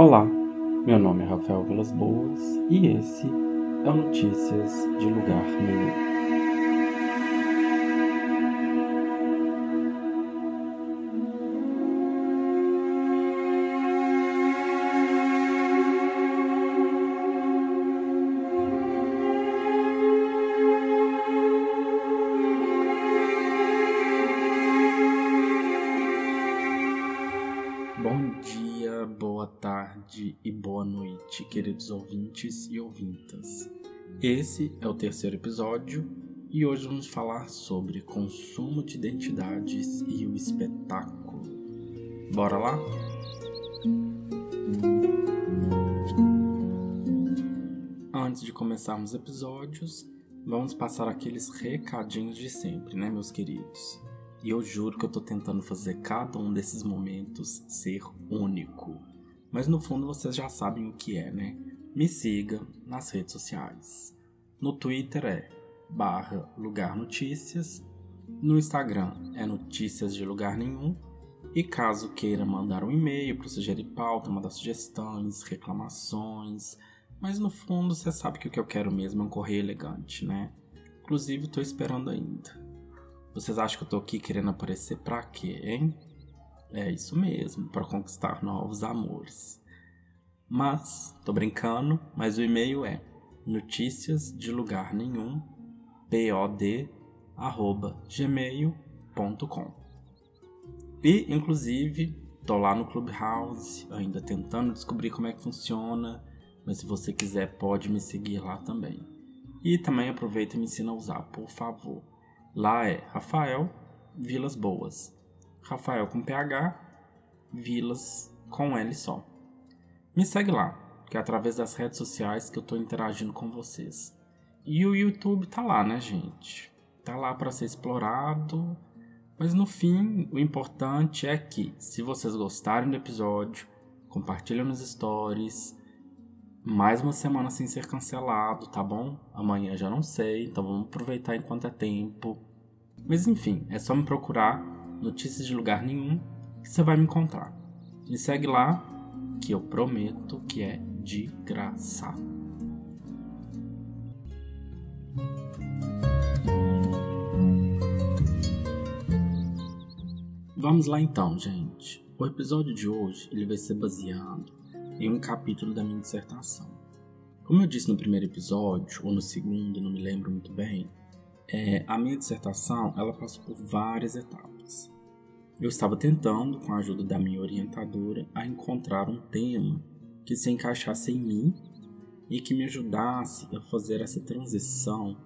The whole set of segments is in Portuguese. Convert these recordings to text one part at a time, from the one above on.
Olá, meu nome é Rafael Vilas Boas e esse é o Notícias de Lugar Nenhum. Noite, queridos ouvintes e ouvintas. Esse é o terceiro episódio e hoje vamos falar sobre consumo de identidades e o espetáculo. Bora lá? Antes de começarmos os episódios, vamos passar aqueles recadinhos de sempre, né, meus queridos? E eu juro que eu tô tentando fazer cada um desses momentos ser único. Mas no fundo vocês já sabem o que é, né? Me siga nas redes sociais. No Twitter é barra lugar notícias. No Instagram é notícias de lugar nenhum. E caso queira mandar um e-mail para sugerir pauta, mandar sugestões, reclamações. Mas no fundo você sabe que o que eu quero mesmo é um correio elegante, né? Inclusive estou esperando ainda. Vocês acham que eu tô aqui querendo aparecer pra quê, hein? É isso mesmo, para conquistar novos amores. Mas, tô brincando, mas o e-mail é notícias de lugar nenhum, pod, gmail.com. E, inclusive, tô lá no Clubhouse, ainda tentando descobrir como é que funciona, mas se você quiser pode me seguir lá também. E também aproveita e me ensina a usar, por favor. Lá é Rafael Vilas Boas. Rafael com PH, Vilas com L só. Me segue lá, que é através das redes sociais que eu estou interagindo com vocês. E o YouTube tá lá, né, gente? Tá lá para ser explorado. Mas no fim, o importante é que, se vocês gostarem do episódio, compartilhem nos stories. Mais uma semana sem ser cancelado, tá bom? Amanhã já não sei, então vamos aproveitar enquanto é tempo. Mas enfim, é só me procurar notícias de lugar nenhum que você vai me encontrar. Me segue lá, que eu prometo que é de graça. Vamos lá então, gente. O episódio de hoje ele vai ser baseado em um capítulo da minha dissertação. Como eu disse no primeiro episódio, ou no segundo, não me lembro muito bem, é, a minha dissertação ela passou por várias etapas. Eu estava tentando, com a ajuda da minha orientadora, a encontrar um tema que se encaixasse em mim e que me ajudasse a fazer essa transição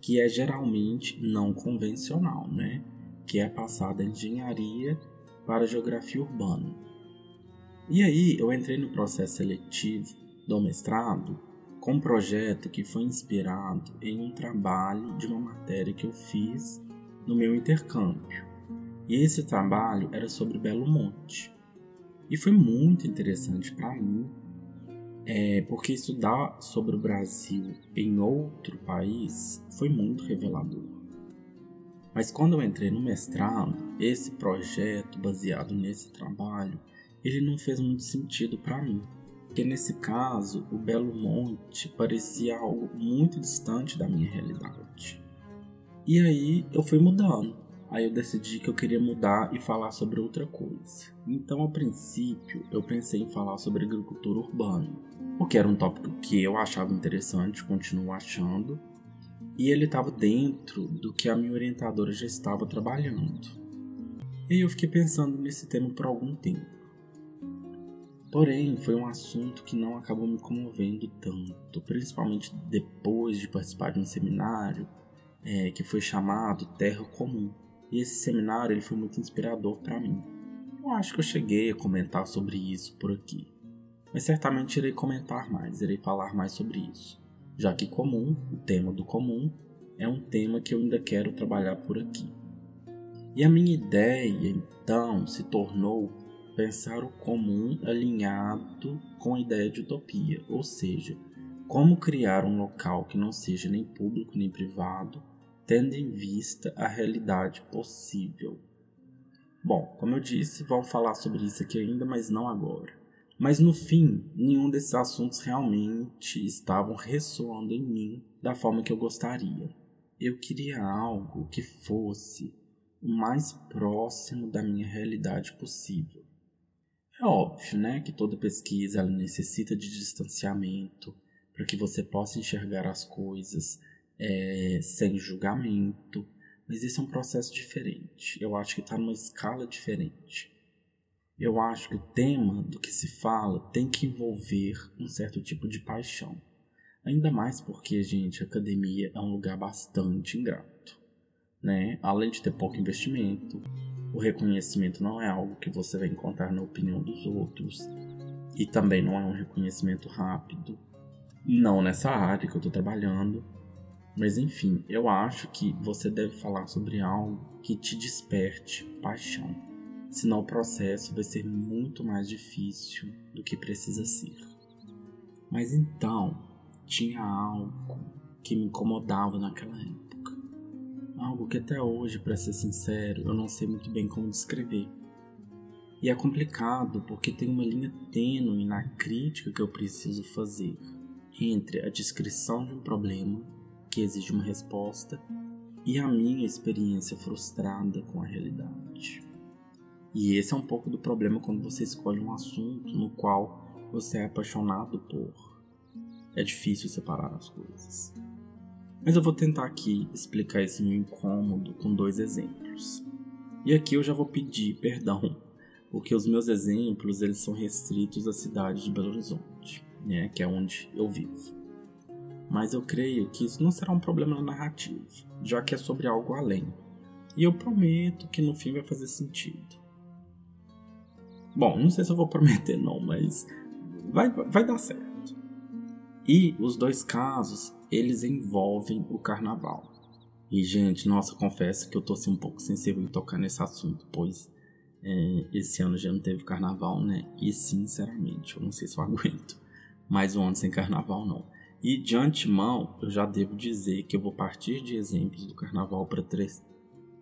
que é geralmente não convencional, né? Que é passar da engenharia para a geografia urbana. E aí eu entrei no processo seletivo do mestrado com um projeto que foi inspirado em um trabalho de uma matéria que eu fiz no meu intercâmbio. E esse trabalho era sobre Belo Monte. E foi muito interessante para mim, é, porque estudar sobre o Brasil em outro país foi muito revelador. Mas quando eu entrei no mestrado, esse projeto baseado nesse trabalho, ele não fez muito sentido para mim porque nesse caso o Belo Monte parecia algo muito distante da minha realidade. E aí eu fui mudando. Aí eu decidi que eu queria mudar e falar sobre outra coisa. Então, a princípio, eu pensei em falar sobre agricultura urbana, porque era um tópico que eu achava interessante, continuo achando, e ele estava dentro do que a minha orientadora já estava trabalhando. E eu fiquei pensando nesse tema por algum tempo. Porém, foi um assunto que não acabou me comovendo tanto, principalmente depois de participar de um seminário é, que foi chamado Terra Comum. E esse seminário ele foi muito inspirador para mim. Eu acho que eu cheguei a comentar sobre isso por aqui, mas certamente irei comentar mais, irei falar mais sobre isso, já que comum, o tema do comum, é um tema que eu ainda quero trabalhar por aqui. E a minha ideia então se tornou pensar o comum alinhado com a ideia de utopia, ou seja, como criar um local que não seja nem público nem privado, tendo em vista a realidade possível. Bom, como eu disse, vamos falar sobre isso aqui ainda, mas não agora. Mas no fim, nenhum desses assuntos realmente estavam ressoando em mim da forma que eu gostaria. Eu queria algo que fosse o mais próximo da minha realidade possível. É óbvio, né, que toda pesquisa ela necessita de distanciamento para que você possa enxergar as coisas é, sem julgamento, mas esse é um processo diferente. Eu acho que está numa escala diferente. Eu acho que o tema do que se fala tem que envolver um certo tipo de paixão. Ainda mais porque, gente, a academia é um lugar bastante ingrato. Né? Além de ter pouco investimento, o reconhecimento não é algo que você vai encontrar na opinião dos outros. E também não é um reconhecimento rápido. Não nessa área que eu estou trabalhando. Mas enfim, eu acho que você deve falar sobre algo que te desperte paixão. Senão o processo vai ser muito mais difícil do que precisa ser. Mas então, tinha algo que me incomodava naquela época. Algo que até hoje, para ser sincero, eu não sei muito bem como descrever. E é complicado porque tem uma linha tênue na crítica que eu preciso fazer entre a descrição de um problema que exige uma resposta e a minha experiência frustrada com a realidade. E esse é um pouco do problema quando você escolhe um assunto no qual você é apaixonado por. É difícil separar as coisas. Mas eu vou tentar aqui explicar esse meu incômodo com dois exemplos. E aqui eu já vou pedir perdão, porque os meus exemplos eles são restritos à cidade de Belo Horizonte, né, que é onde eu vivo mas eu creio que isso não será um problema narrativo, já que é sobre algo além. E eu prometo que no fim vai fazer sentido. Bom, não sei se eu vou prometer não, mas vai, vai dar certo. E os dois casos, eles envolvem o carnaval. E, gente, nossa, confesso que eu tô assim, um pouco sensível em tocar nesse assunto, pois é, esse ano já não teve carnaval, né? E sinceramente, eu não sei se eu aguento mais um ano sem carnaval, não. E de antemão, eu já devo dizer que eu vou partir de exemplos do carnaval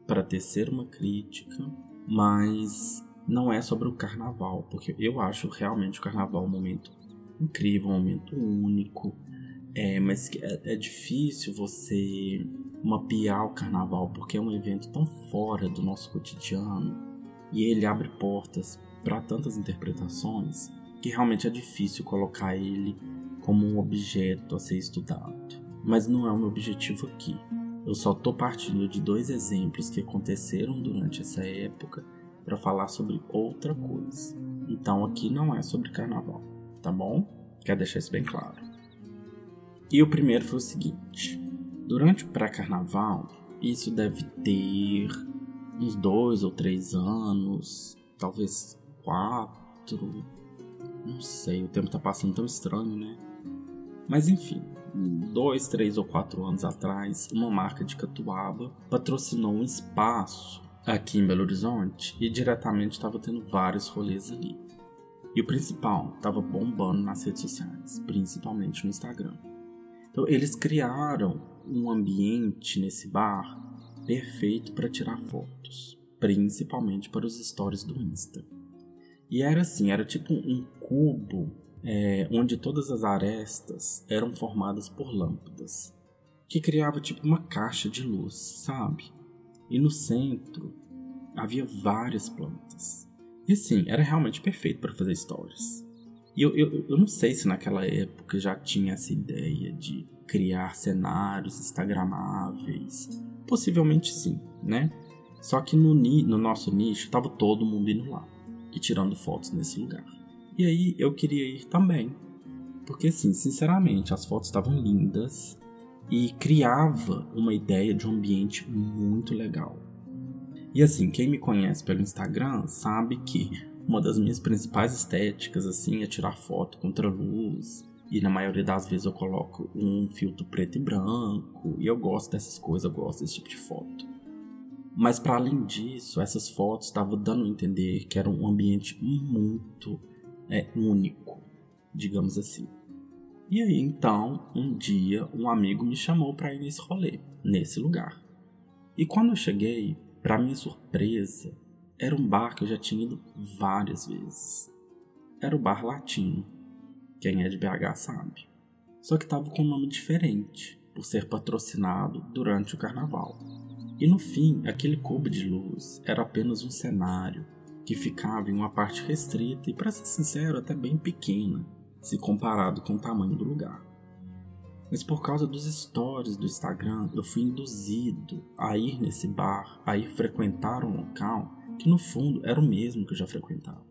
para tecer uma crítica, mas não é sobre o carnaval, porque eu acho realmente o carnaval um momento incrível, um momento único, é, mas é, é difícil você mapear o carnaval porque é um evento tão fora do nosso cotidiano e ele abre portas para tantas interpretações que realmente é difícil colocar ele como um objeto a ser estudado. Mas não é o meu objetivo aqui. Eu só estou partindo de dois exemplos que aconteceram durante essa época para falar sobre outra coisa. Então aqui não é sobre carnaval, tá bom? Quero deixar isso bem claro. E o primeiro foi o seguinte: durante o pré-carnaval, isso deve ter uns dois ou três anos, talvez quatro, não sei, o tempo tá passando tão estranho, né? Mas enfim, dois, três ou quatro anos atrás, uma marca de Catuaba patrocinou um espaço aqui em Belo Horizonte e diretamente estava tendo vários rolês ali. E o principal, estava bombando nas redes sociais, principalmente no Instagram. Então eles criaram um ambiente nesse bar perfeito para tirar fotos, principalmente para os stories do Insta. E era assim, era tipo um cubo é, onde todas as arestas eram formadas por lâmpadas, que criava tipo uma caixa de luz, sabe? E no centro havia várias plantas. E assim, era realmente perfeito para fazer histórias. E eu, eu, eu não sei se naquela época já tinha essa ideia de criar cenários instagramáveis. Possivelmente sim, né? Só que no, no nosso nicho tava todo mundo indo lá e tirando fotos nesse lugar. E aí eu queria ir também. Porque, assim, sinceramente, as fotos estavam lindas e criava uma ideia de um ambiente muito legal. E assim, quem me conhece pelo Instagram sabe que uma das minhas principais estéticas assim é tirar foto contra luz. E na maioria das vezes eu coloco um filtro preto e branco. E eu gosto dessas coisas, eu gosto desse tipo de foto. Mas para além disso, essas fotos estavam dando a entender que era um ambiente muito é único, digamos assim. E aí então, um dia, um amigo me chamou para ir nesse rolê, nesse lugar. E quando eu cheguei, para minha surpresa, era um bar que eu já tinha ido várias vezes. era o Bar Latino. Quem é de BH sabe. Só que estava com um nome diferente, por ser patrocinado durante o carnaval. E no fim, aquele cubo de luz era apenas um cenário que ficava em uma parte restrita e, para ser sincero, até bem pequena, se comparado com o tamanho do lugar. Mas por causa dos stories do Instagram, eu fui induzido a ir nesse bar, a ir frequentar um local que no fundo era o mesmo que eu já frequentava.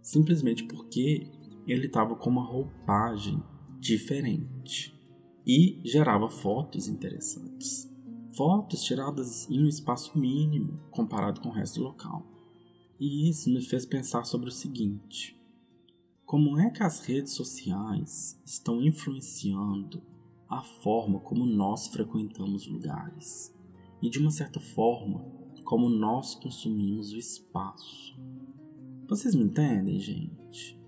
Simplesmente porque ele estava com uma roupagem diferente e gerava fotos interessantes. Fotos tiradas em um espaço mínimo comparado com o resto do local. E isso me fez pensar sobre o seguinte: como é que as redes sociais estão influenciando a forma como nós frequentamos lugares e, de uma certa forma, como nós consumimos o espaço? Vocês me entendem, gente?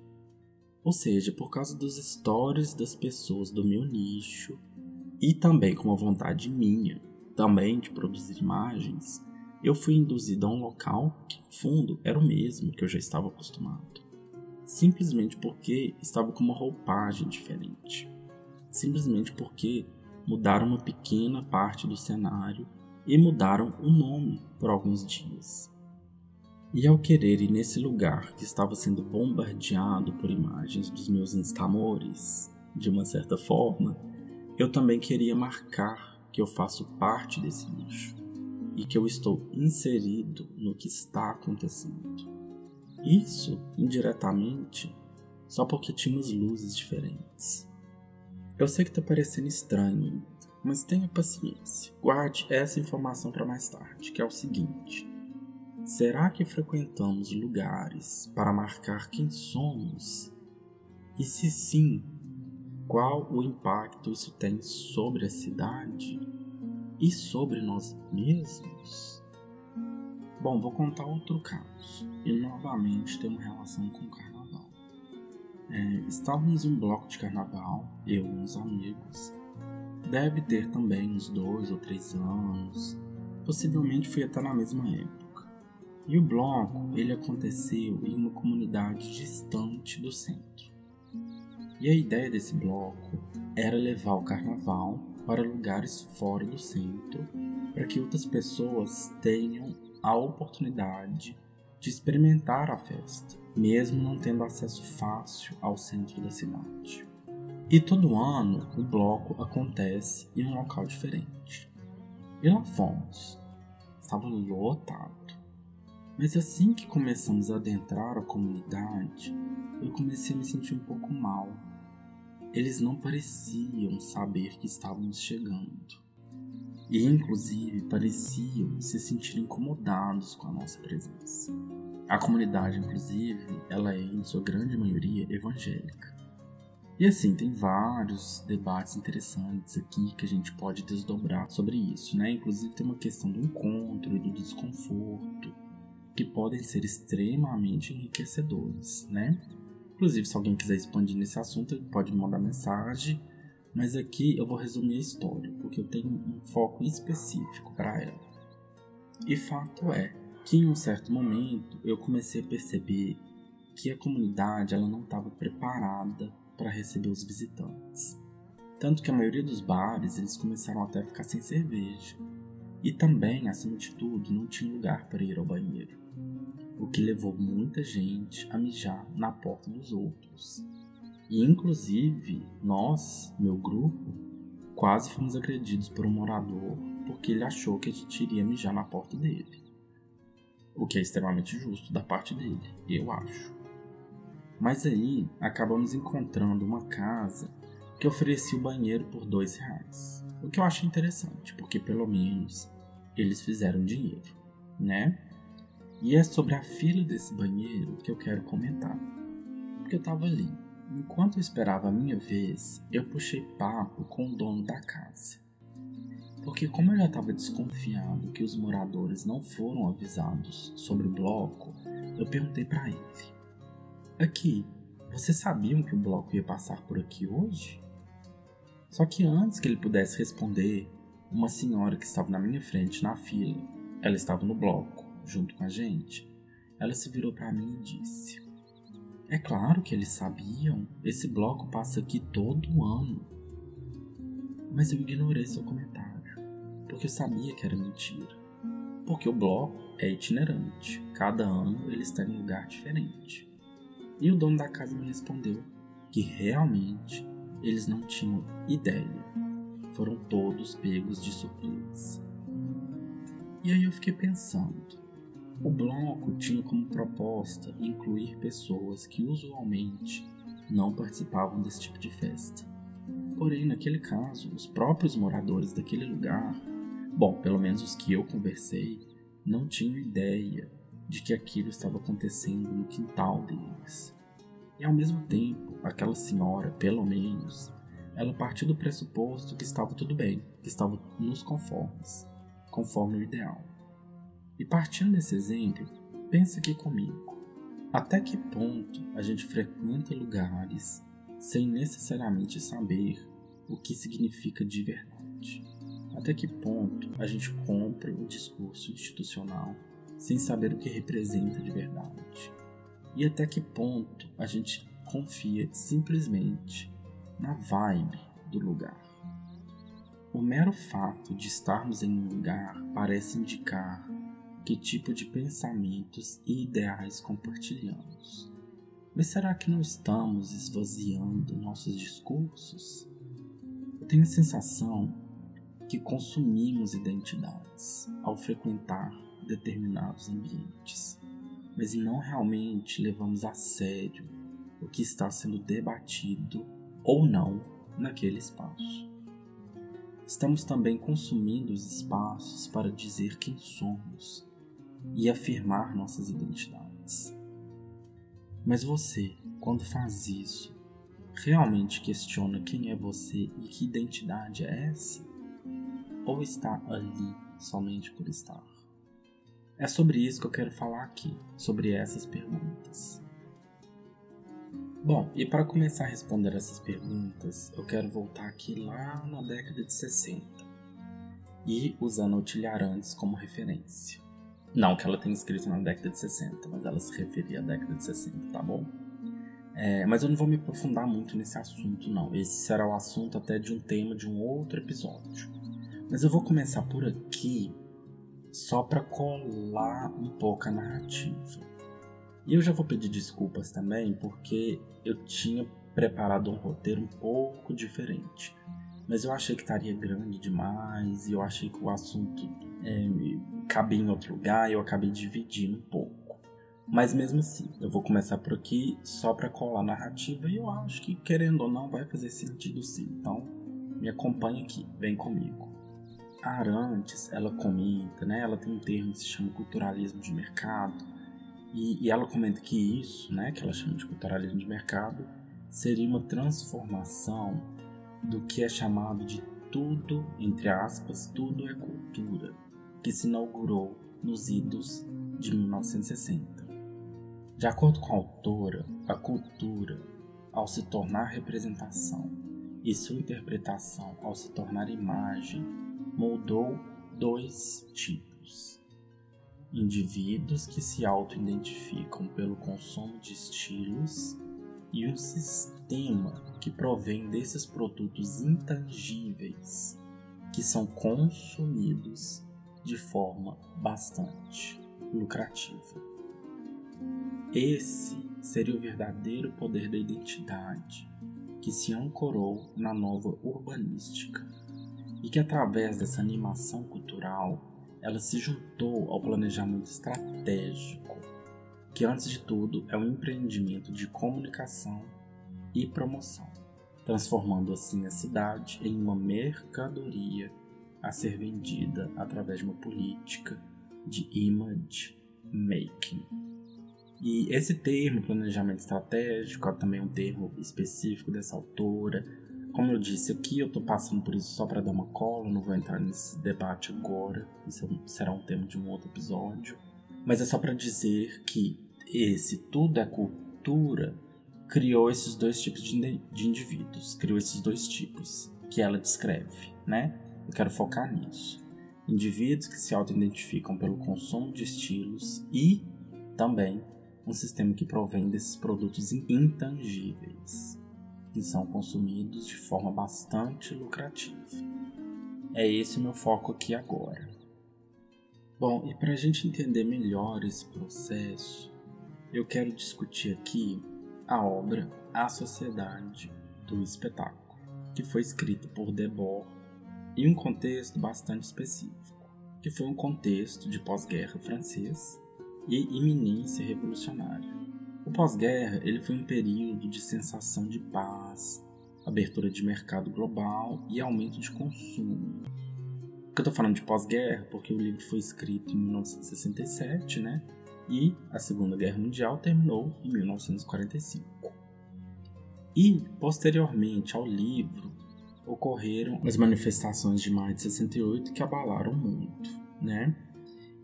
Ou seja, por causa dos stories das pessoas do meu nicho e também com a vontade minha também de produzir imagens, eu fui induzido a um local que, no fundo, era o mesmo que eu já estava acostumado. Simplesmente porque estava com uma roupagem diferente. Simplesmente porque mudaram uma pequena parte do cenário e mudaram o nome por alguns dias. E ao querer ir nesse lugar que estava sendo bombardeado por imagens dos meus instamores, de uma certa forma, eu também queria marcar que eu faço parte desse nicho e que eu estou inserido no que está acontecendo. Isso, indiretamente, só porque tínhamos luzes diferentes. Eu sei que está parecendo estranho, mas tenha paciência. Guarde essa informação para mais tarde, que é o seguinte: será que frequentamos lugares para marcar quem somos? E se sim, qual o impacto isso tem sobre a cidade? E sobre nós mesmos? Bom, vou contar outro caso e novamente tem uma relação com o carnaval. É, estávamos em um bloco de carnaval, eu e uns amigos. Deve ter também uns dois ou três anos, possivelmente foi até na mesma época. E o bloco ele aconteceu em uma comunidade distante do centro. E a ideia desse bloco era levar o carnaval para lugares fora do centro, para que outras pessoas tenham a oportunidade de experimentar a festa, mesmo não tendo acesso fácil ao centro da cidade. E todo ano o bloco acontece em um local diferente. E lá fomos. Estava lotado. Mas assim que começamos a adentrar a comunidade, eu comecei a me sentir um pouco mal eles não pareciam saber que estávamos chegando. E inclusive pareciam se sentir incomodados com a nossa presença. A comunidade, inclusive, ela é em sua grande maioria evangélica. E assim, tem vários debates interessantes aqui que a gente pode desdobrar sobre isso, né? Inclusive tem uma questão do encontro e do desconforto, que podem ser extremamente enriquecedores, né? Inclusive, se alguém quiser expandir nesse assunto, pode mandar mensagem. Mas aqui eu vou resumir a história, porque eu tenho um foco específico para ela. E fato é que em um certo momento eu comecei a perceber que a comunidade ela não estava preparada para receber os visitantes. Tanto que a maioria dos bares eles começaram até a ficar sem cerveja. E também, acima de tudo, não tinha lugar para ir ao banheiro o que levou muita gente a mijar na porta dos outros. E inclusive nós, meu grupo, quase fomos agredidos por um morador porque ele achou que a gente iria mijar na porta dele. O que é extremamente justo da parte dele, eu acho. Mas aí acabamos encontrando uma casa que oferecia o banheiro por dois reais. O que eu acho interessante, porque pelo menos eles fizeram dinheiro, né? E é sobre a fila desse banheiro que eu quero comentar. Porque eu tava ali. Enquanto eu esperava a minha vez, eu puxei papo com o dono da casa. Porque como eu já estava desconfiado que os moradores não foram avisados sobre o bloco, eu perguntei para ele: "Aqui, vocês sabiam que o bloco ia passar por aqui hoje?" Só que antes que ele pudesse responder, uma senhora que estava na minha frente na fila, ela estava no bloco junto com a gente, ela se virou para mim e disse: É claro que eles sabiam. Esse bloco passa aqui todo ano. Mas eu ignorei seu comentário, porque eu sabia que era mentira. Porque o bloco é itinerante. Cada ano ele está em um lugar diferente. E o dono da casa me respondeu que realmente eles não tinham ideia. Foram todos pegos de surpresa. E aí eu fiquei pensando. O bloco tinha como proposta incluir pessoas que usualmente não participavam desse tipo de festa. Porém, naquele caso, os próprios moradores daquele lugar, bom, pelo menos os que eu conversei, não tinham ideia de que aquilo estava acontecendo no quintal deles. E ao mesmo tempo, aquela senhora, pelo menos, ela partiu do pressuposto que estava tudo bem, que estava nos conformes, conforme o ideal. E partindo desse exemplo, pensa aqui comigo. Até que ponto a gente frequenta lugares sem necessariamente saber o que significa de verdade? Até que ponto a gente compra o discurso institucional sem saber o que representa de verdade? e até que ponto a gente confia simplesmente na vibe do lugar. O mero fato de estarmos em um lugar parece indicar que tipo de pensamentos e ideais compartilhamos. Mas será que não estamos esvaziando nossos discursos? Eu tenho a sensação que consumimos identidades ao frequentar determinados ambientes mas não realmente levamos a sério o que está sendo debatido ou não naquele espaço. Estamos também consumindo os espaços para dizer quem somos e afirmar nossas identidades. Mas você, quando faz isso, realmente questiona quem é você e que identidade é essa? Ou está ali somente por estar? É sobre isso que eu quero falar aqui, sobre essas perguntas. Bom, e para começar a responder essas perguntas, eu quero voltar aqui lá na década de 60 e usando o Tilharantes como referência. Não que ela tenha escrito na década de 60, mas ela se referia à década de 60, tá bom? É, mas eu não vou me aprofundar muito nesse assunto, não. Esse será o assunto até de um tema de um outro episódio. Mas eu vou começar por aqui só para colar um pouco a narrativa. E eu já vou pedir desculpas também, porque eu tinha preparado um roteiro um pouco diferente. Mas eu achei que estaria grande demais e eu achei que o assunto é, em outro lugar eu acabei dividindo um pouco. Mas mesmo assim, eu vou começar por aqui só para colar a narrativa e eu acho que, querendo ou não, vai fazer sentido sim. Então, me acompanhe aqui, vem comigo. A Arantes, ela comenta, né? Ela tem um termo que se chama culturalismo de mercado. E, e ela comenta que isso, né, que ela chama de culturalismo de mercado, seria uma transformação do que é chamado de tudo, entre aspas, tudo é cultura, que se inaugurou nos idos de 1960. De acordo com a autora, a cultura, ao se tornar representação e sua interpretação ao se tornar imagem, moldou dois tipos: indivíduos que se auto-identificam pelo consumo de estilos e um sistema que provém desses produtos intangíveis que são consumidos de forma bastante lucrativa. Esse seria o verdadeiro poder da identidade que se ancorou na nova urbanística e que através dessa animação cultural ela se juntou ao planejamento estratégico, que antes de tudo é um empreendimento de comunicação e promoção, transformando assim a cidade em uma mercadoria a ser vendida através de uma política de image making. E esse termo, planejamento estratégico, é também um termo específico dessa autora, como eu disse aqui, eu tô passando por isso só para dar uma cola, não vou entrar nesse debate agora, isso será um tema de um outro episódio. Mas é só para dizer que esse tudo é cultura criou esses dois tipos de, de indivíduos, criou esses dois tipos que ela descreve, né? Eu quero focar nisso. Indivíduos que se auto-identificam pelo consumo de estilos e também um sistema que provém desses produtos intangíveis, que são consumidos de forma bastante lucrativa. É esse o meu foco aqui agora. Bom, e para a gente entender melhor esse processo, eu quero discutir aqui a obra A Sociedade do Espetáculo, que foi escrita por Debord em um contexto bastante específico, que foi um contexto de pós-guerra francês e iminência revolucionária. O pós-guerra ele foi um período de sensação de paz, abertura de mercado global e aumento de consumo. Eu estou falando de pós-guerra? Porque o livro foi escrito em 1967, né? E a Segunda Guerra Mundial terminou em 1945. E, posteriormente ao livro, ocorreram as manifestações de maio de 68 que abalaram muito, né?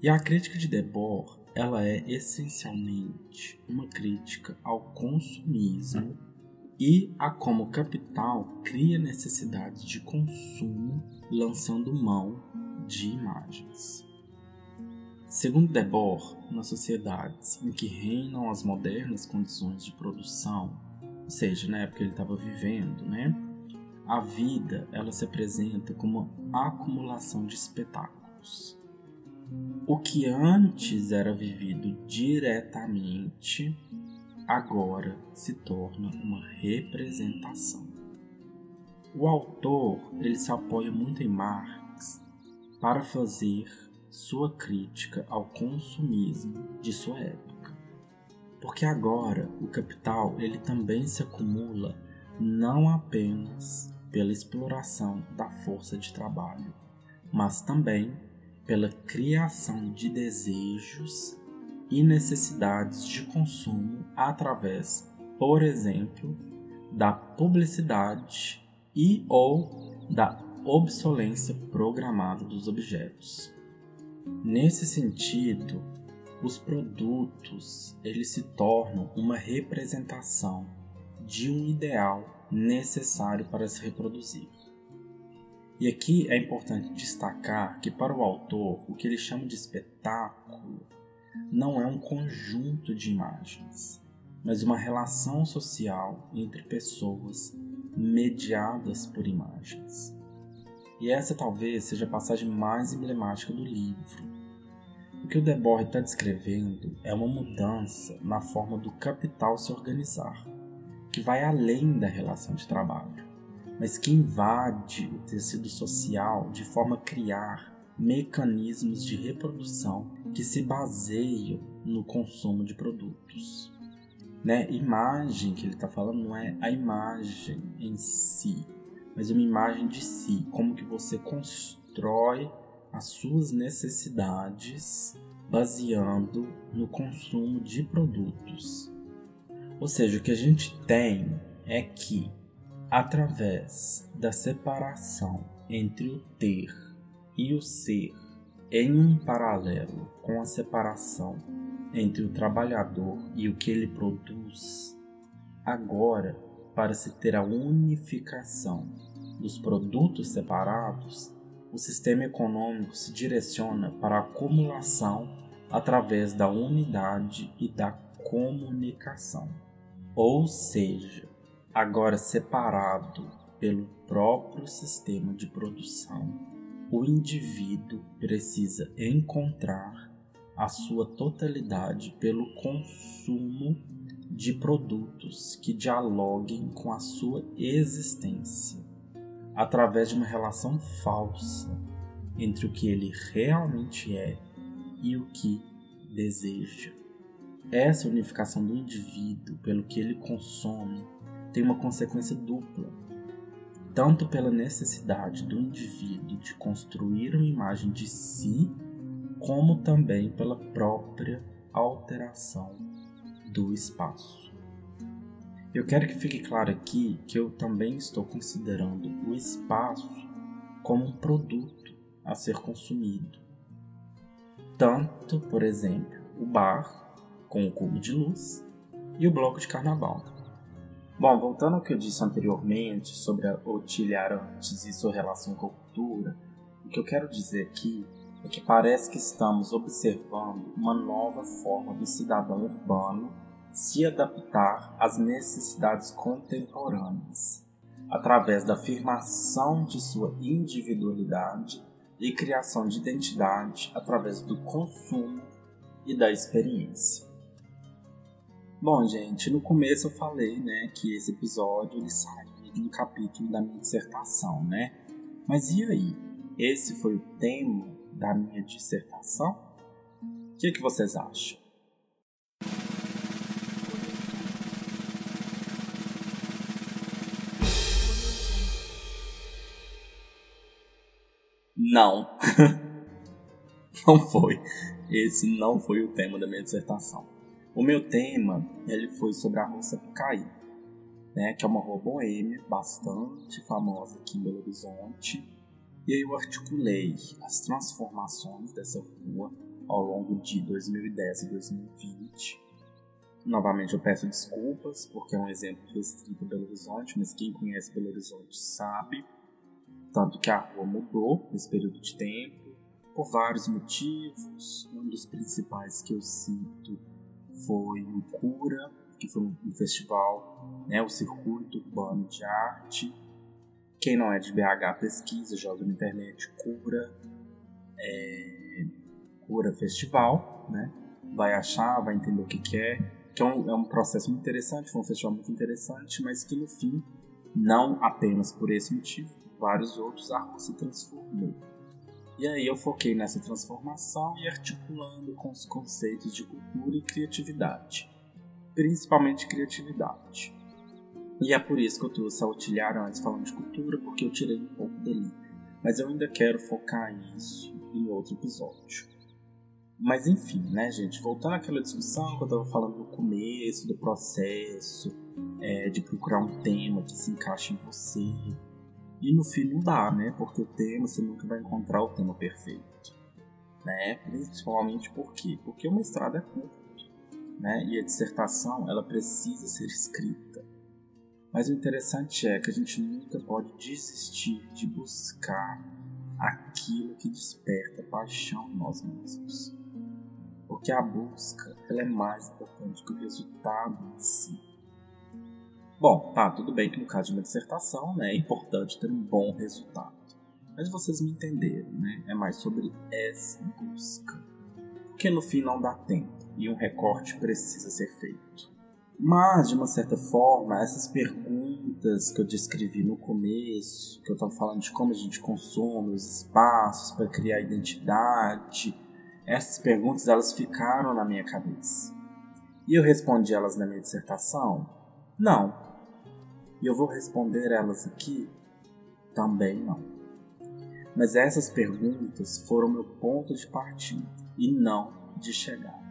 E a crítica de Debord ela é essencialmente uma crítica ao consumismo e a como o capital cria necessidades de consumo lançando mão de imagens. Segundo Debord, nas sociedades em que reinam as modernas condições de produção, ou seja, na época que ele estava vivendo, né, a vida ela se apresenta como uma acumulação de espetáculos o que antes era vivido diretamente, agora se torna uma representação. O autor ele se apoia muito em Marx para fazer sua crítica ao consumismo de sua época. Porque agora o capital ele também se acumula não apenas pela exploração da força de trabalho, mas também pela criação de desejos e necessidades de consumo através, por exemplo, da publicidade e ou da obsolência programada dos objetos. Nesse sentido, os produtos eles se tornam uma representação de um ideal necessário para se reproduzir. E aqui é importante destacar que, para o autor, o que ele chama de espetáculo não é um conjunto de imagens, mas uma relação social entre pessoas mediadas por imagens. E essa talvez seja a passagem mais emblemática do livro. O que o Debord está descrevendo é uma mudança na forma do capital se organizar, que vai além da relação de trabalho mas que invade o tecido social de forma a criar mecanismos de reprodução que se baseiam no consumo de produtos. Né? Imagem que ele está falando não é a imagem em si, mas uma imagem de si, como que você constrói as suas necessidades baseando no consumo de produtos. Ou seja, o que a gente tem é que através da separação entre o ter e o ser, em um paralelo com a separação entre o trabalhador e o que ele produz, agora, para se ter a unificação dos produtos separados, o sistema econômico se direciona para a acumulação através da unidade e da comunicação. Ou seja, agora separado pelo próprio sistema de produção, o indivíduo precisa encontrar a sua totalidade pelo consumo de produtos que dialoguem com a sua existência, através de uma relação falsa entre o que ele realmente é e o que deseja. Essa unificação do indivíduo pelo que ele consome tem uma consequência dupla, tanto pela necessidade do indivíduo de construir uma imagem de si, como também pela própria alteração do espaço. Eu quero que fique claro aqui que eu também estou considerando o espaço como um produto a ser consumido. Tanto, por exemplo, o bar com o cubo de luz e o bloco de carnaval. Bom, voltando ao que eu disse anteriormente sobre o Tilha Arantes e sua relação com a cultura, o que eu quero dizer aqui é que parece que estamos observando uma nova forma do cidadão urbano se adaptar às necessidades contemporâneas, através da afirmação de sua individualidade e criação de identidade através do consumo e da experiência. Bom, gente, no começo eu falei, né, que esse episódio ele saiu de um capítulo da minha dissertação, né? Mas e aí? Esse foi o tema da minha dissertação? O que, que vocês acham? Não. não foi. Esse não foi o tema da minha dissertação. O meu tema ele foi sobre a Rua Sapucaí, né, que é uma rua boêmia bastante famosa aqui em Belo Horizonte. E aí eu articulei as transformações dessa rua ao longo de 2010 e 2020. Novamente eu peço desculpas, porque é um exemplo restrito a Belo Horizonte, mas quem conhece Belo Horizonte sabe. Tanto que a rua mudou nesse período de tempo, por vários motivos. Um dos principais que eu cito foi o Cura, que foi um festival, né, o Circuito Urbano de Arte. Quem não é de BH, pesquisa, joga na internet Cura, é, Cura Festival, né? vai achar, vai entender o que, é. Que é um, é um processo muito interessante, foi um festival muito interessante, mas que no fim, não apenas por esse motivo, vários outros, a se transformou. E aí eu foquei nessa transformação e articulando com os conceitos de cultura e criatividade, principalmente criatividade. E é por isso que eu trouxe a Utiliar antes falando de cultura, porque eu tirei um pouco dele. Mas eu ainda quero focar isso em outro episódio. Mas enfim, né, gente? Voltando àquela discussão que eu estava falando no começo, do processo, é, de procurar um tema que se encaixe em você, e no fim não dá, né? Porque o tema, você nunca vai encontrar o tema perfeito. Né? Principalmente por quê? Porque uma estrada é curta. Né? E a dissertação, ela precisa ser escrita. Mas o interessante é que a gente nunca pode desistir de buscar aquilo que desperta paixão em nós mesmos. Porque a busca ela é mais importante que o resultado em si. Bom, tá, tudo bem que no caso de uma dissertação, né, é importante ter um bom resultado. Mas vocês me entenderam, né? É mais sobre essa busca. Porque no fim não dá tempo e um recorte precisa ser feito. Mas, de uma certa forma, essas perguntas que eu descrevi no começo, que eu estava falando de como a gente consome os espaços para criar identidade, essas perguntas elas ficaram na minha cabeça. E eu respondi elas na minha dissertação? Não, e eu vou responder elas aqui? Também não. Mas essas perguntas foram meu ponto de partida e não de chegada.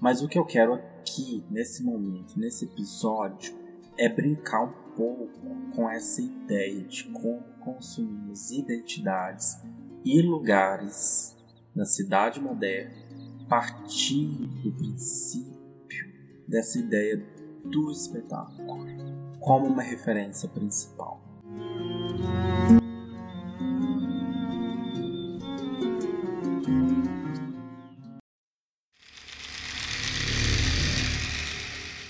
Mas o que eu quero aqui, nesse momento, nesse episódio, é brincar um pouco com essa ideia de como consumimos identidades e lugares na cidade moderna, partindo do princípio dessa ideia do espetáculo como uma referência principal.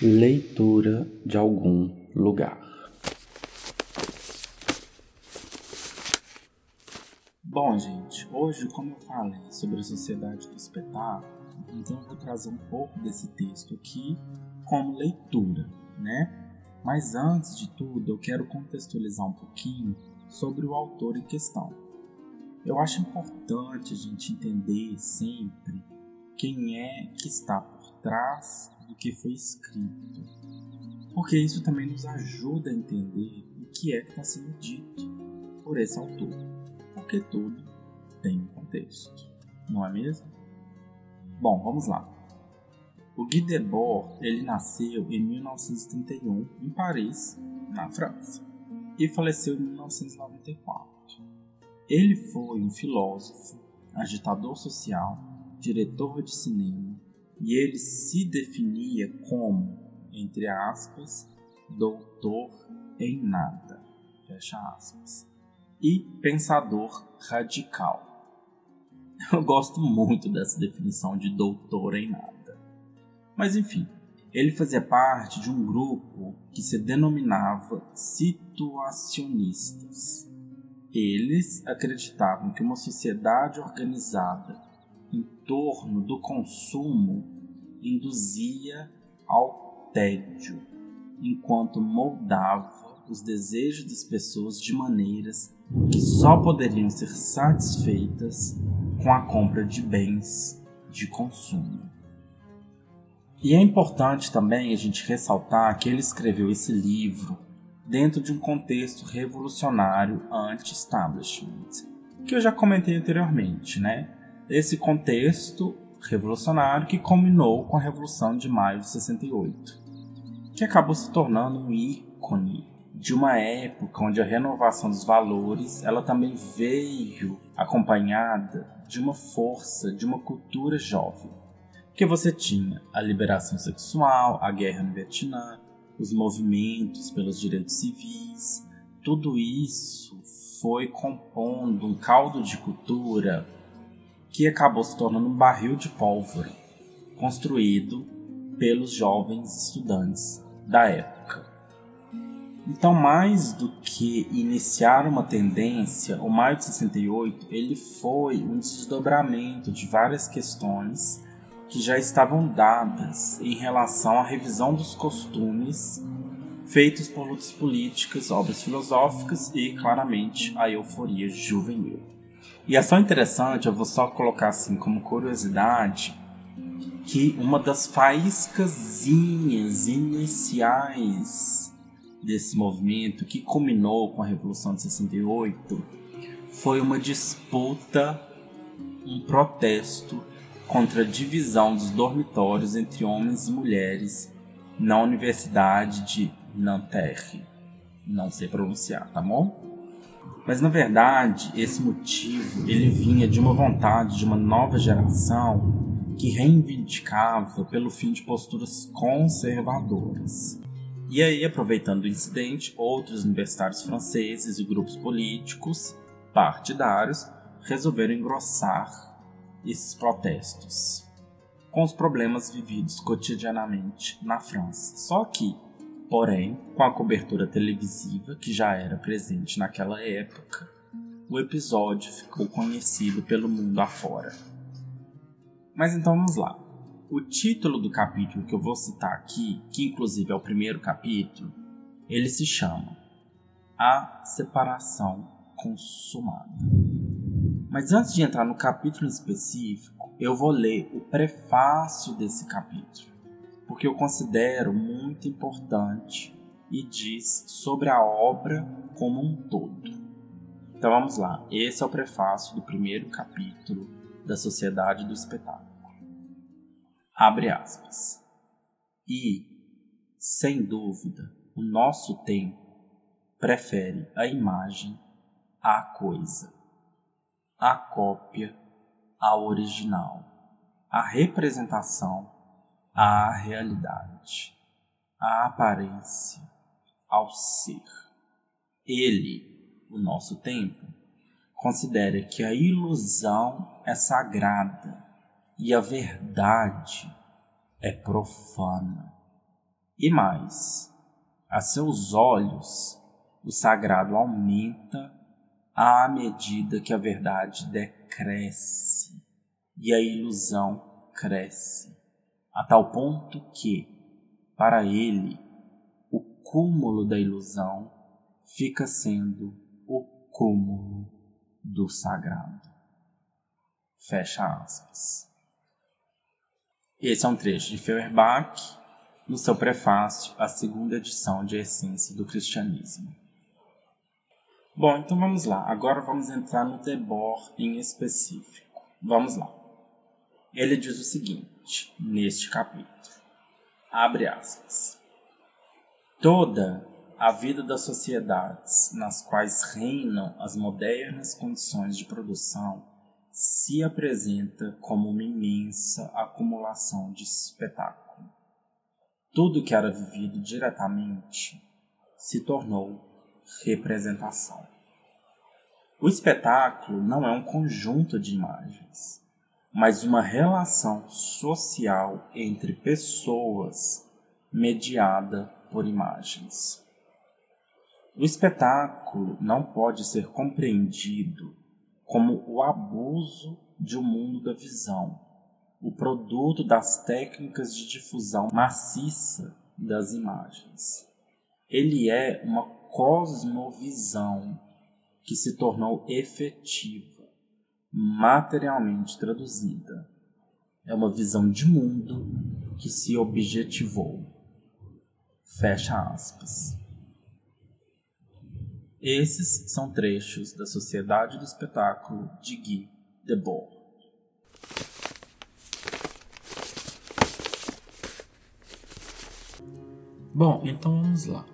Leitura de algum lugar. Bom, gente, hoje, como eu falei sobre a sociedade do espetáculo, então eu vou trazer um pouco desse texto aqui como leitura, né? Mas antes de tudo, eu quero contextualizar um pouquinho sobre o autor em questão. Eu acho importante a gente entender sempre quem é que está por trás do que foi escrito, porque isso também nos ajuda a entender o que é que está sendo dito por esse autor, porque tudo tem um contexto, não é mesmo? Bom, vamos lá. O Guy Debord ele nasceu em 1931 em Paris, na França, e faleceu em 1994. Ele foi um filósofo, agitador social, diretor de cinema, e ele se definia como, entre aspas, doutor em nada, fecha aspas, e pensador radical. Eu gosto muito dessa definição de doutor em nada. Mas enfim, ele fazia parte de um grupo que se denominava situacionistas. Eles acreditavam que uma sociedade organizada em torno do consumo induzia ao tédio, enquanto moldava os desejos das pessoas de maneiras que só poderiam ser satisfeitas com a compra de bens de consumo. E é importante também a gente ressaltar que ele escreveu esse livro dentro de um contexto revolucionário anti-establishment, que eu já comentei anteriormente, né? Esse contexto revolucionário que culminou com a Revolução de Maio de 68, que acabou se tornando um ícone de uma época onde a renovação dos valores ela também veio acompanhada de uma força, de uma cultura jovem. Que você tinha a liberação sexual, a guerra no Vietnã, os movimentos pelos direitos civis, tudo isso foi compondo um caldo de cultura que acabou se tornando um barril de pólvora construído pelos jovens estudantes da época. Então, mais do que iniciar uma tendência, o Maio de 68 ele foi um desdobramento de várias questões que já estavam dadas em relação à revisão dos costumes feitos por lutas políticas, obras filosóficas e, claramente, a euforia juvenil. E é só interessante, eu vou só colocar assim como curiosidade, que uma das faíscazinhas iniciais desse movimento, que culminou com a Revolução de 68, foi uma disputa, um protesto contra a divisão dos dormitórios entre homens e mulheres na Universidade de Nanterre. Não sei pronunciar, tá bom? Mas na verdade, esse motivo ele vinha de uma vontade de uma nova geração que reivindicava pelo fim de posturas conservadoras. E aí, aproveitando o incidente, outros universitários franceses e grupos políticos partidários resolveram engrossar esses protestos com os problemas vividos cotidianamente na França. Só que, porém, com a cobertura televisiva que já era presente naquela época, o episódio ficou conhecido pelo mundo afora. Mas então vamos lá. O título do capítulo que eu vou citar aqui, que inclusive é o primeiro capítulo, ele se chama A Separação Consumada. Mas antes de entrar no capítulo específico, eu vou ler o prefácio desse capítulo, porque eu considero muito importante e diz sobre a obra como um todo. Então vamos lá, esse é o prefácio do primeiro capítulo da Sociedade do Espetáculo. Abre aspas. E, sem dúvida, o nosso tempo prefere a imagem à coisa a cópia ao original, a representação à realidade, a aparência ao ser. Ele, o nosso tempo, considera que a ilusão é sagrada e a verdade é profana. E mais, a seus olhos, o sagrado aumenta à medida que a verdade decresce e a ilusão cresce, a tal ponto que, para ele, o cúmulo da ilusão fica sendo o cúmulo do sagrado. Fecha aspas. Esse é um trecho de Feuerbach no seu prefácio à segunda edição de Essência do Cristianismo. Bom, então vamos lá. Agora vamos entrar no Debord em específico. Vamos lá. Ele diz o seguinte, neste capítulo. Abre aspas. Toda a vida das sociedades nas quais reinam as modernas condições de produção se apresenta como uma imensa acumulação de espetáculo. Tudo que era vivido diretamente se tornou representação. O espetáculo não é um conjunto de imagens, mas uma relação social entre pessoas mediada por imagens. O espetáculo não pode ser compreendido como o abuso de um mundo da visão, o produto das técnicas de difusão maciça das imagens. Ele é uma cosmovisão que se tornou efetiva, materialmente traduzida. É uma visão de mundo que se objetivou. Fecha aspas. Esses são trechos da Sociedade do Espetáculo de Guy Debord. Bom, então vamos lá.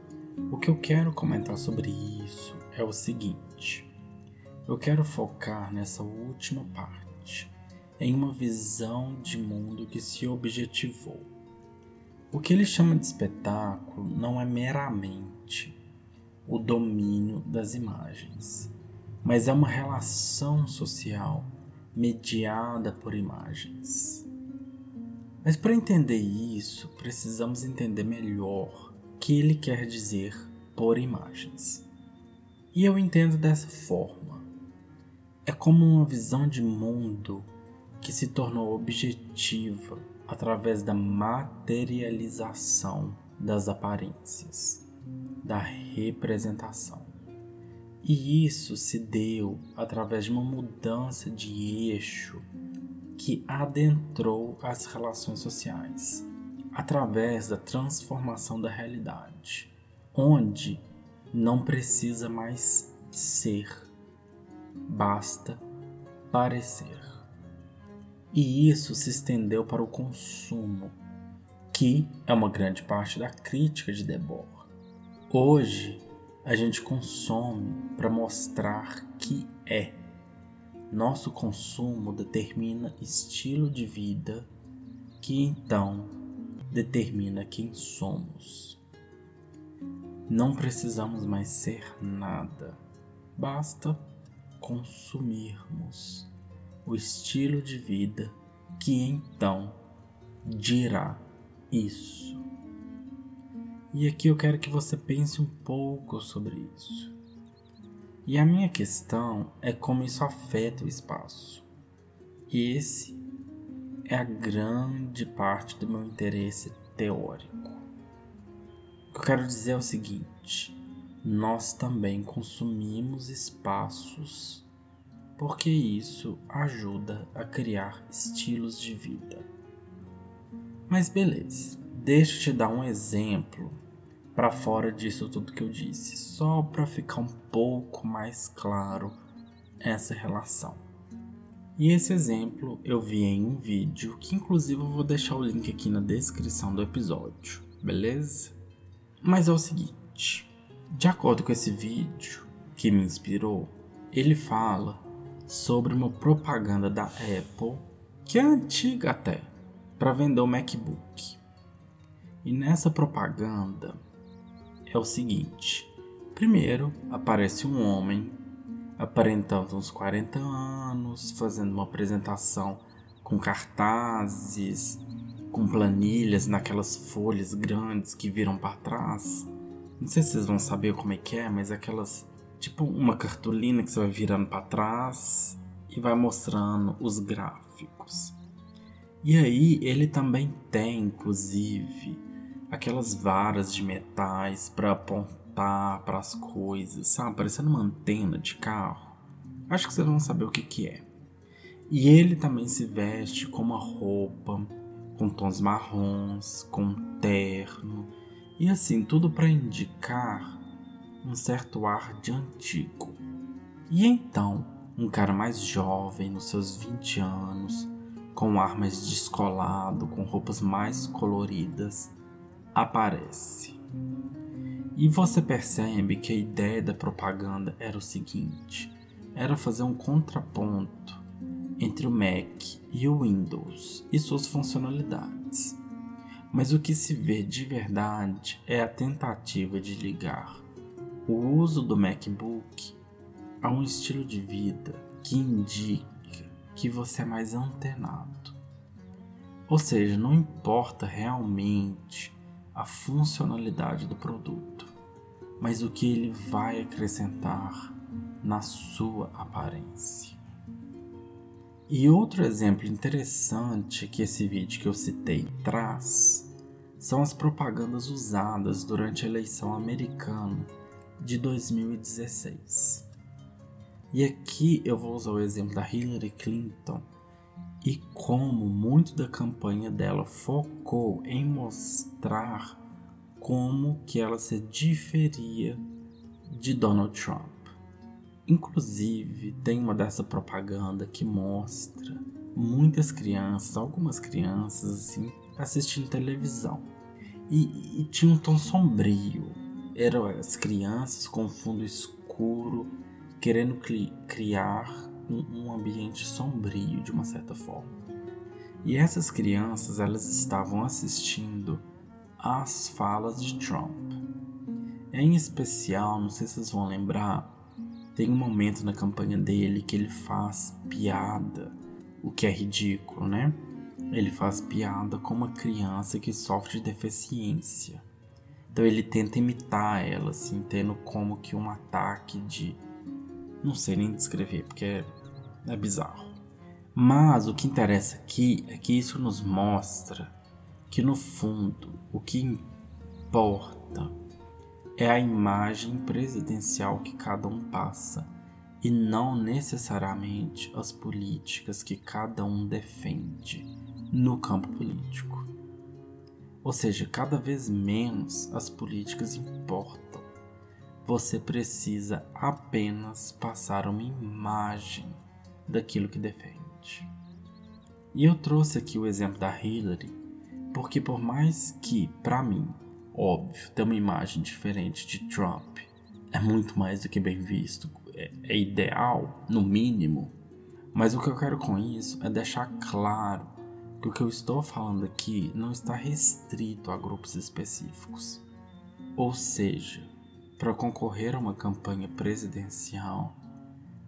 O que eu quero comentar sobre isso é o seguinte: eu quero focar nessa última parte, em uma visão de mundo que se objetivou. O que ele chama de espetáculo não é meramente o domínio das imagens, mas é uma relação social mediada por imagens. Mas para entender isso, precisamos entender melhor o que ele quer dizer por imagens. E eu entendo dessa forma. É como uma visão de mundo que se tornou objetiva através da materialização das aparências da representação. E isso se deu através de uma mudança de eixo que adentrou as relações sociais, através da transformação da realidade, onde não precisa mais ser, basta parecer. E isso se estendeu para o consumo, que é uma grande parte da crítica de Debord. Hoje a gente consome para mostrar que é. Nosso consumo determina estilo de vida, que então determina quem somos. Não precisamos mais ser nada, basta consumirmos o estilo de vida que então dirá isso. E aqui eu quero que você pense um pouco sobre isso. E a minha questão é como isso afeta o espaço. Esse é a grande parte do meu interesse teórico. O que eu quero dizer é o seguinte: nós também consumimos espaços porque isso ajuda a criar estilos de vida. Mas beleza, deixa eu te dar um exemplo para fora disso tudo que eu disse, só para ficar um pouco mais claro essa relação. E esse exemplo eu vi em um vídeo que inclusive eu vou deixar o link aqui na descrição do episódio, beleza? Mas é o seguinte, de acordo com esse vídeo que me inspirou, ele fala sobre uma propaganda da Apple que é antiga até, para vender o MacBook. E nessa propaganda é o seguinte: primeiro aparece um homem aparentando uns 40 anos, fazendo uma apresentação com cartazes, com planilhas naquelas folhas grandes que viram para trás. Não sei se vocês vão saber como é que é, mas aquelas tipo uma cartolina que você vai virando para trás e vai mostrando os gráficos. E aí ele também tem, inclusive, aquelas varas de metais para apontar para as coisas, sabe? Parecendo uma antena de carro. Acho que vocês vão saber o que, que é. E ele também se veste com uma roupa com tons marrons, com terno, e assim, tudo para indicar um certo ar de antigo. E então, um cara mais jovem, nos seus 20 anos, com um ar mais descolado, com roupas mais coloridas, aparece. E você percebe que a ideia da propaganda era o seguinte: era fazer um contraponto entre o Mac e o Windows e suas funcionalidades. Mas o que se vê de verdade é a tentativa de ligar o uso do MacBook a um estilo de vida que indica que você é mais antenado. Ou seja, não importa realmente a funcionalidade do produto, mas o que ele vai acrescentar na sua aparência. E outro exemplo interessante que esse vídeo que eu citei traz são as propagandas usadas durante a eleição americana de 2016. E aqui eu vou usar o exemplo da Hillary Clinton e como muito da campanha dela focou em mostrar como que ela se diferia de Donald Trump. Inclusive, tem uma dessa propaganda que mostra muitas crianças, algumas crianças assim, assistindo televisão. E, e tinha um tom sombrio. Eram as crianças com fundo escuro, querendo cri criar um, um ambiente sombrio de uma certa forma. E essas crianças elas estavam assistindo às falas de Trump. Em especial, não sei se vocês vão lembrar, tem um momento na campanha dele que ele faz piada, o que é ridículo, né? Ele faz piada com uma criança que sofre de deficiência. Então ele tenta imitar ela, assim, tendo como que um ataque de não sei nem descrever, porque é, é bizarro. Mas o que interessa aqui é que isso nos mostra que no fundo o que importa é a imagem presidencial que cada um passa e não necessariamente as políticas que cada um defende no campo político. Ou seja, cada vez menos as políticas importam você precisa apenas passar uma imagem daquilo que defende. E eu trouxe aqui o exemplo da Hillary, porque por mais que, para mim, óbvio, ter uma imagem diferente de Trump é muito mais do que bem visto, é, é ideal, no mínimo, mas o que eu quero com isso é deixar claro que o que eu estou falando aqui não está restrito a grupos específicos. Ou seja, para concorrer a uma campanha presidencial,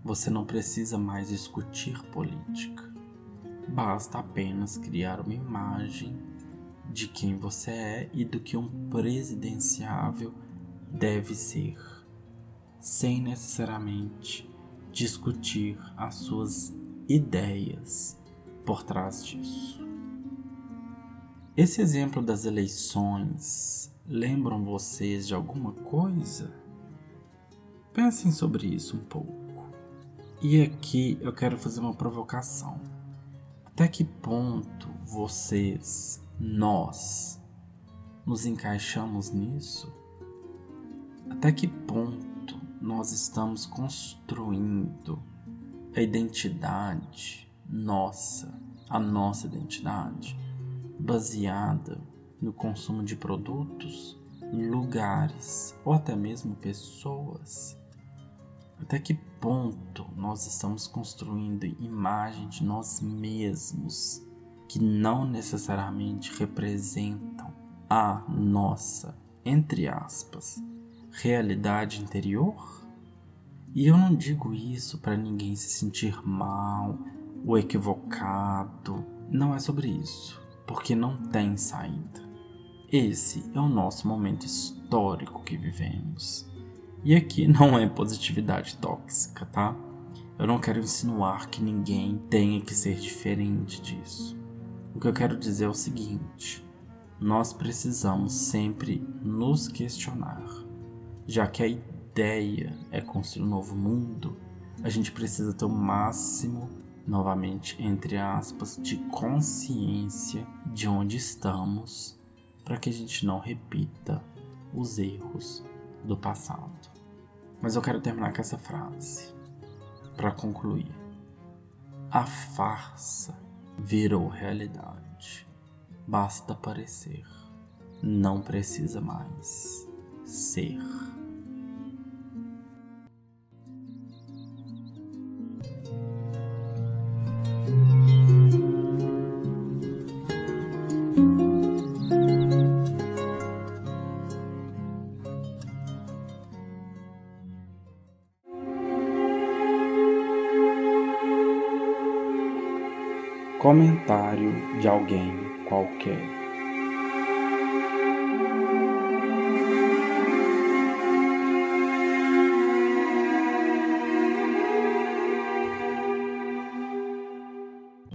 você não precisa mais discutir política. Basta apenas criar uma imagem de quem você é e do que um presidenciável deve ser, sem necessariamente discutir as suas ideias por trás disso. Esse exemplo das eleições lembram vocês de alguma coisa? Pensem sobre isso um pouco. E aqui eu quero fazer uma provocação. Até que ponto vocês, nós, nos encaixamos nisso? Até que ponto nós estamos construindo a identidade nossa, a nossa identidade, baseada no consumo de produtos, lugares ou até mesmo pessoas? Até que ponto nós estamos construindo imagem de nós mesmos que não necessariamente representam a nossa, entre aspas, realidade interior? E eu não digo isso para ninguém se sentir mal ou equivocado. Não é sobre isso, porque não tem saída. Esse é o nosso momento histórico que vivemos. E aqui não é positividade tóxica, tá? Eu não quero insinuar que ninguém tenha que ser diferente disso. O que eu quero dizer é o seguinte: nós precisamos sempre nos questionar. Já que a ideia é construir um novo mundo, a gente precisa ter o máximo, novamente, entre aspas, de consciência de onde estamos para que a gente não repita os erros do passado. Mas eu quero terminar com essa frase para concluir. A farsa virou realidade. Basta parecer, não precisa mais ser. Comentário de alguém qualquer.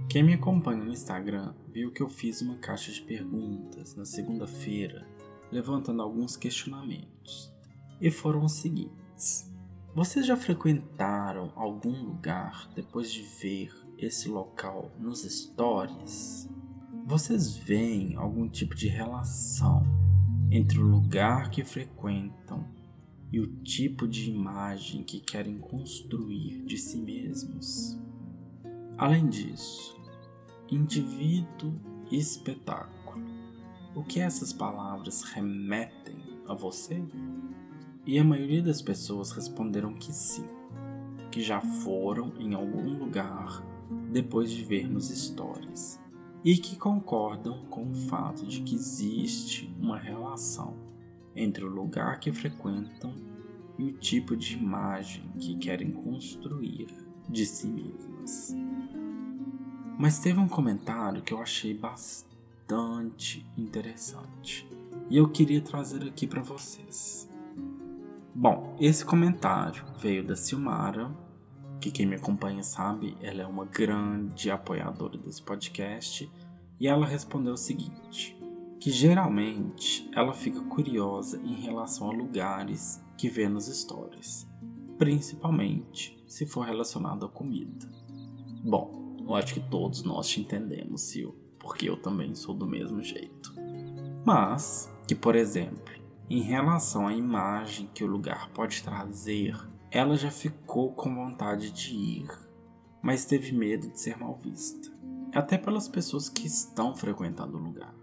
Quem me acompanha no Instagram viu que eu fiz uma caixa de perguntas na segunda-feira, levantando alguns questionamentos. E foram os seguintes: Vocês já frequentaram algum lugar depois de ver esse local nos stories? Vocês veem algum tipo de relação entre o lugar que frequentam e o tipo de imagem que querem construir de si mesmos? Além disso, indivíduo e espetáculo. O que essas palavras remetem a você? E a maioria das pessoas responderam que sim, que já foram em algum lugar depois de ver nos stories e que concordam com o fato de que existe uma relação entre o lugar que frequentam e o tipo de imagem que querem construir de si mesmas. Mas teve um comentário que eu achei bastante interessante e eu queria trazer aqui para vocês. Bom, esse comentário veio da Silmara, que quem me acompanha sabe, ela é uma grande apoiadora desse podcast, e ela respondeu o seguinte: que geralmente ela fica curiosa em relação a lugares que vê nos stories, principalmente se for relacionado à comida. Bom, eu acho que todos nós te entendemos, Sil, porque eu também sou do mesmo jeito. Mas que, por exemplo, em relação à imagem que o lugar pode trazer, ela já ficou com vontade de ir, mas teve medo de ser mal vista, até pelas pessoas que estão frequentando o lugar.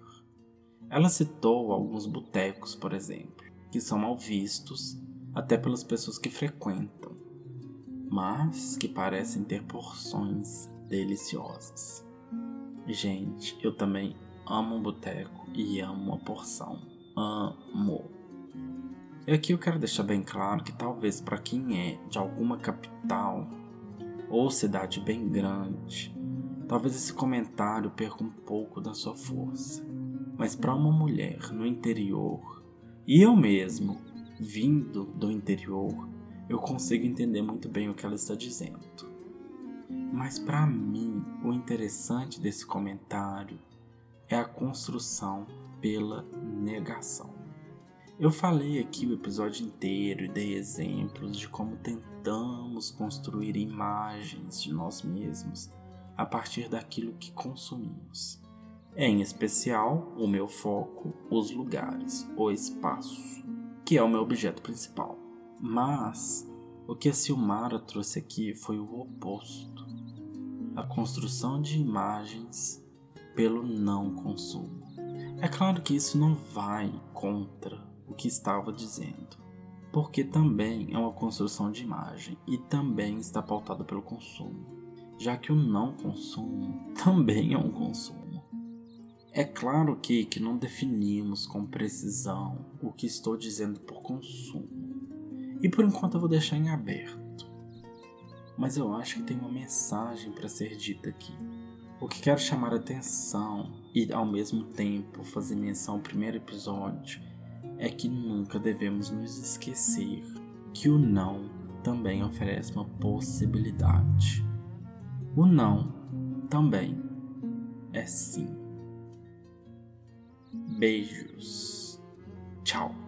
Ela citou alguns botecos, por exemplo, que são mal vistos até pelas pessoas que frequentam, mas que parecem ter porções deliciosas. Gente, eu também amo um boteco e amo uma porção. Amo. E aqui eu quero deixar bem claro que talvez para quem é de alguma capital ou cidade bem grande, talvez esse comentário perca um pouco da sua força. Mas para uma mulher no interior, e eu mesmo, vindo do interior, eu consigo entender muito bem o que ela está dizendo. Mas para mim, o interessante desse comentário é a construção pela negação. Eu falei aqui o episódio inteiro e dei exemplos de como tentamos construir imagens de nós mesmos a partir daquilo que consumimos. Em especial, o meu foco, os lugares, o espaço, que é o meu objeto principal. Mas o que a Silmara trouxe aqui foi o oposto a construção de imagens pelo não consumo. É claro que isso não vai contra o que estava dizendo, porque também é uma construção de imagem e também está pautado pelo consumo, já que o não consumo também é um consumo. É claro que, que não definimos com precisão o que estou dizendo por consumo, e por enquanto eu vou deixar em aberto mas eu acho que tem uma mensagem para ser dita aqui. O que quero chamar a atenção e ao mesmo tempo fazer menção ao primeiro episódio é que nunca devemos nos esquecer que o não também oferece uma possibilidade. O não também é sim. Beijos. Tchau.